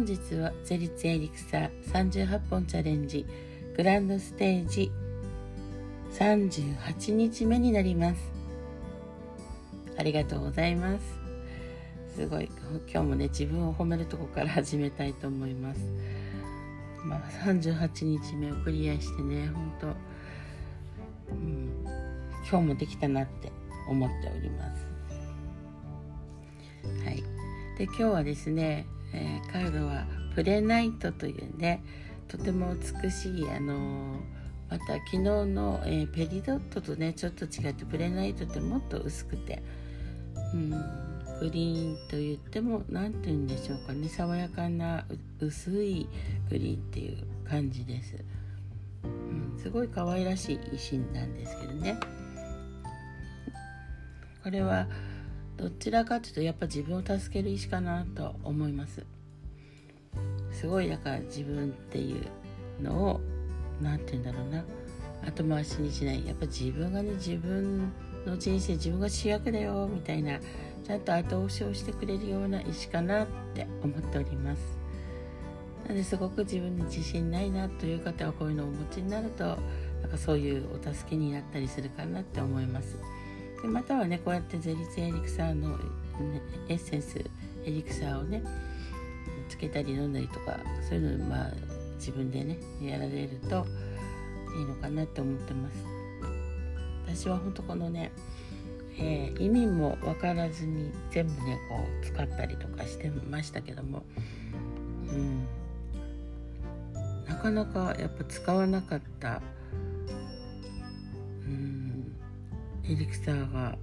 本日はゼリツエリクサー38本チャレンジグランドステージ38日目になります。ありがとうございます。すごい今日もね自分を褒めるとこから始めたいと思います。まあ38日目をクリアしてね本当うん今日もできたなって思っております。はい。で今日はですね、えー、カードはプレナイトというねとても美しいあのー、また昨日の、えー、ペリドットとねちょっと違ってプレナイトってもっと薄くてうんグリーンと言っても何て言うんでしょうかね爽やかな薄いグリーンっていう感じです、うん、すごい可愛らしい石なんですけどね。これはどちらかというとやっぱ自分を助ける石かなと思います。すごいだから自分っていうのを何て言うんだろうな。後回しにしない。やっぱ自分がね自分の人生自分が主役だよみたいなちゃんと後押しをしてくれるような石かなって思っております。なのですごく自分に自信ないなという方はこういうのをお持ちになるとなんかそういうお助けになったりするかなって思います。でまたはねこうやってゼリツエリクサーの、ね、エッセンスエリクサーをねつけたり飲んだりとかそういうのまあ自分でねやられるといいのかなって思ってます。私は本当このねえー、意味も分からずに全部ねこう使ったりとかしてましたけども、うん、なかなかやっぱ使わなかった、エリクサーが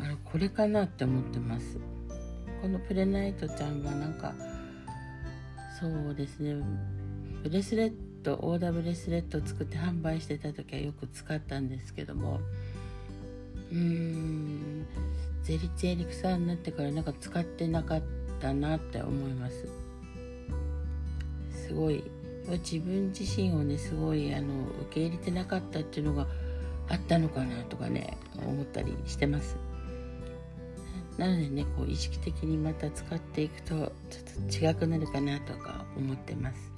あれこれかなって思ってます。このプレナイトちゃんはなんかそうですね。ブレスレットオーダーブレスレットを作って販売してた時はよく使ったんですけども。うーんゼリチエリクサーになってからなんか使ってなかったなって思います。すごい。自分自身をねすごいあの受け入れてなかったっていうのがあったのかなとかね思ったりしてます。なのでねこう意識的にまた使っていくとちょっと違くなるかなとか思ってます。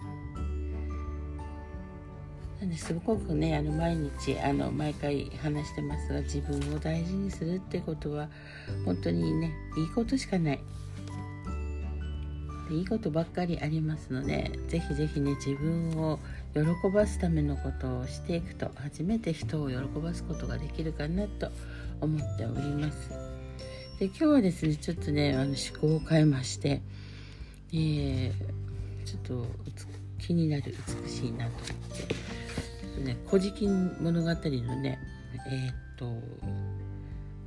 なんですごくねあの毎日あの毎回話してますが自分を大事にするってことは本当にねいいことしかない。いいことばっかりありますのでぜひぜひね自分を喜ばすためのことをしていくと初めて人を喜ばすことができるかなと思っております。で今日はですねちょっとねあの思考を変えまして、えー、ちょっと気になる美しいなと思ってちょっとね「古事記物語」のねえー、っと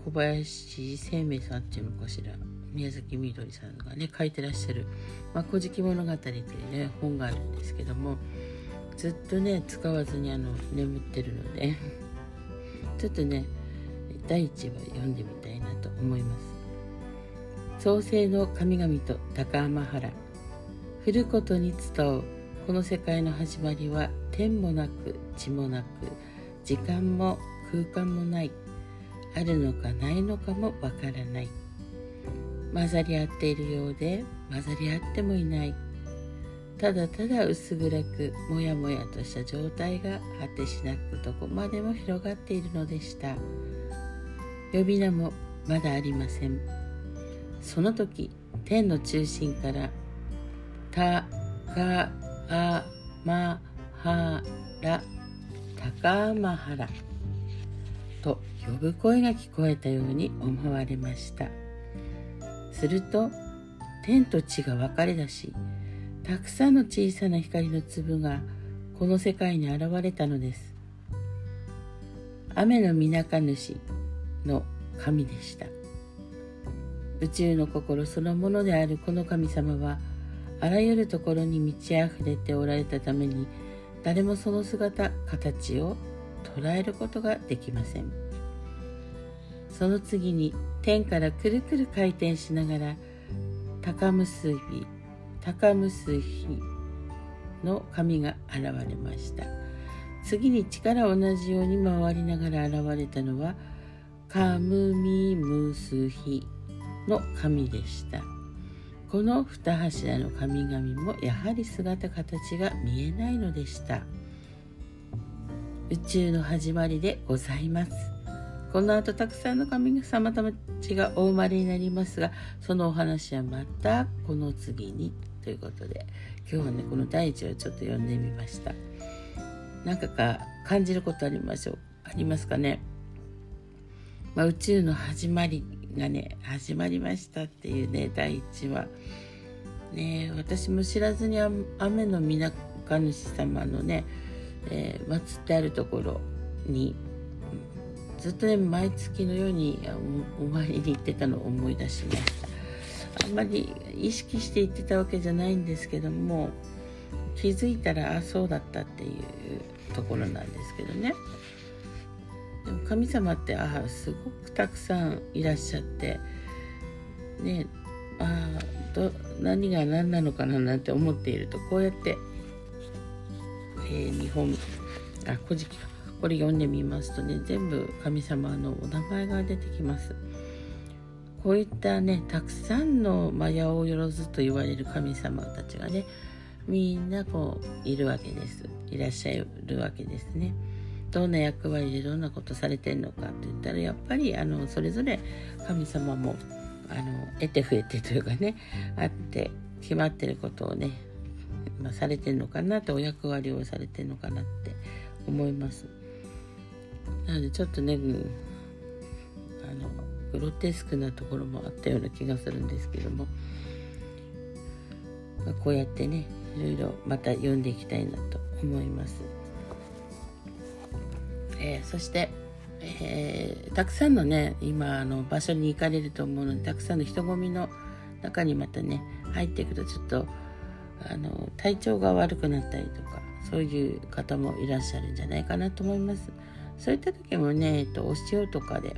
小林生命さんっていうのかしら宮崎みどりさんがね書いてらっしゃる「まあ、古事記物語」というね本があるんですけどもずっとね使わずにあの眠ってるので ちょっとね第一話読んでみたいなと思います。創世の神々と高天原。降ることに伝う。この世界の始まりは天もなく地もなく時間も空間もない。あるのかないのかもわからない。混ざり合っているようで混ざり合ってもいない。ただただ薄暗くもやもやとした状態が果てしなくどこまでも広がっているのでした。呼び名もまだありません。その時天の中心から「たかあまはら高天原と呼ぶ声が聞こえたように思われました。すると天と地が分かれ出したくさんの小さな光の粒がこの世界に現れたのです。雨のみなか主の神でした。宇宙の心そのものであるこの神様はあらゆるところに満ち溢れておられたために誰もその姿形を捉えることができません。その次に天からくるくる回転しながら高結び高結びの神が現れました。次に力同じように回りながら現れたのはカムミムスヒの神でした。この二柱の神々もやはり姿形が見えないのでした。宇宙の始まりでございます。この後たくさんの神様たちがお生まれになりますがそのお話はまたこの次に。ということで今日はねこの第一をちょっと読んでみました。何かか感じることありましょう？ありますかね、まあ、宇宙の始まりがね始まりましたっていうね第一話。ね私も知らずに雨の皆主様のね、えー、祀ってあるところにずっとね毎月のようにお参りに行ってたのを思い出しました。あんまり意識して行ってたわけじゃないんですけども気づいたらあそうだったっていうところなんですけどね。でも神様ってああすごくたくさんいらっしゃってねあど何が何なのかななんて思っているとこうやって、えー、日本あ古事記か。これ読んでみますとね全部神様のお名前が出てきます。こういったねたくさんのマヤオヨロズと言われる神様たちがねみんなこういるわけですいらっしゃるわけですねどんな役割でどんなことされてるのかって言ったらやっぱりあのそれぞれ神様もあの得て増えてというかねあって決まってることをね、まあ、されてるのかなってお役割をされてるのかなって思います。なのでちょっとね、あのグロテスクなところもあったような気がするんですけども、まあ、こうやってねいろいろまた読んでいきたいなと思います。えー、そして、えー、たくさんのね今あの場所に行かれると思うのでたくさんの人混みの中にまたね入っていくとちょっとあの体調が悪くなったりとかそういう方もいらっしゃるんじゃないかなと思います。そういった時もね、えっと、お塩とかで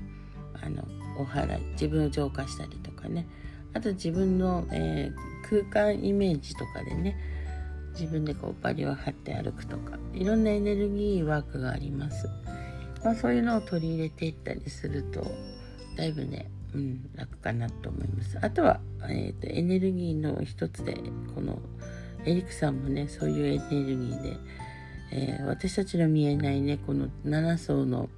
あのお祓い自分を浄化したりとかね。あと自分の、えー、空間イメージとかでね。自分でこうバリを張って歩くとか。いろんなエネルギーワークがあります、まあ、そういうのを取り入れていったりするとだいぶね、うん、楽かなと思います。あとは、えーと、エネルギーの一つでこのエリックさんもねそういうエネルギーでえー、私たちの見えないねこの7層の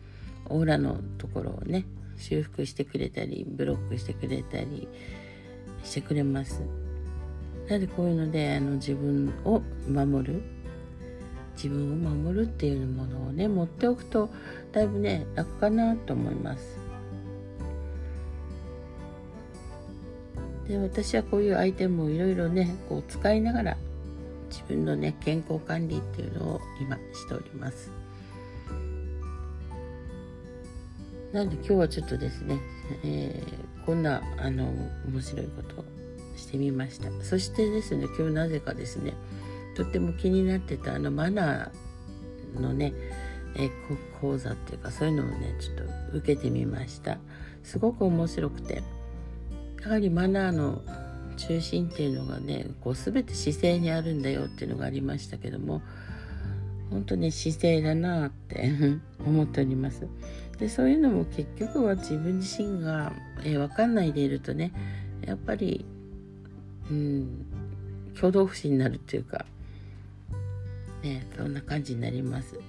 オーラのところをね修復してくれたりブロックしてくれたりしてくれます。なのでこういうのであの自分を守る自分を守るっていうものをね持っておくとだいぶね楽かなと思います。で私はこういうアイテムをいろいろねこう使いながら自分のね健康管理っていうのを今しております。なんで今日はちょっとですね、えー、こんなあの面白いことをしてみました。そしてですね今日なぜかですねとっても気になってたあのマナーのね、えー、講座っていうかそういうのをねちょっと受けてみました。すごく面白くて。やはりマナーの中心っていうのがねこう全て姿勢にあるんだよっていうのがありましたけども本当に姿勢だなって 思っておりますでそういうのも結局は自分自身が、えー、分かんないでいるとねやっぱりうん挙動不審になるっていうかねそんな感じになります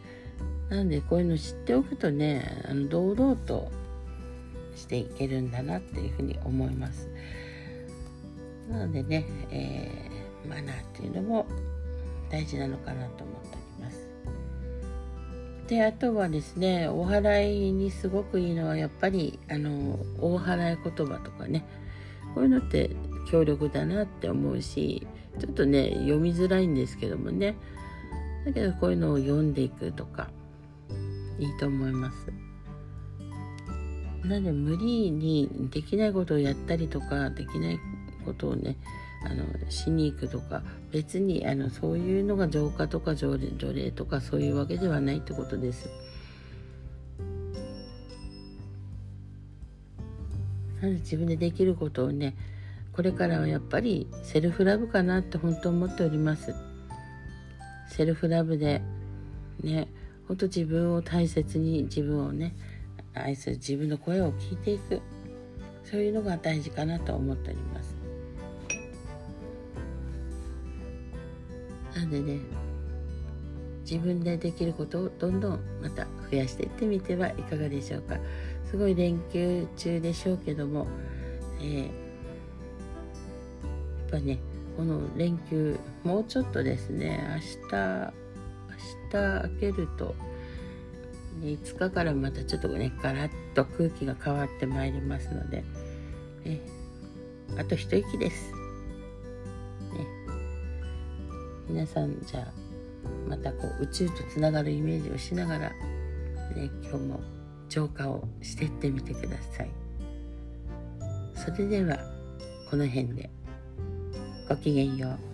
なのでこういうの知っておくとねあの堂々としていけるんだなっていうふうに思います。なのでね、えー、マナーっていうのも大事なのかなと思って。であとはですねお祓いにすごくいいのはやっぱりあの大祓い言葉とかねこういうのって強力だなって思うしちょっとね読みづらいんですけどもねだけどこういうのを読んでいくとかいいと思います。なので無理にできないことをやったりとかできないことをねあのしに行くとか別にあのそういうのが浄化とか条例とかそういうわけではないってことです。なので自分でできることをねこれからはやっぱりセルフラブかなって本当思っております。セルフラブでね本当自分を大切に自分をね愛する自分の声を聞いていくそういうのが大事かなと思っております。なんでね自分でできることをどんどんまた増やしていってみてはいかがでしょうか。すごい連休中でしょうけども、えー、やっぱねこの連休もうちょっとですね明日明日明けると5日からまたちょっとねガラッと空気が変わってまいりますので、えあと一息です、皆さんじゃあまたこう宇宙とつながるイメージをしながら、ね、今日も浄化をしていってみてください。それではこの辺で。ごきげんよう。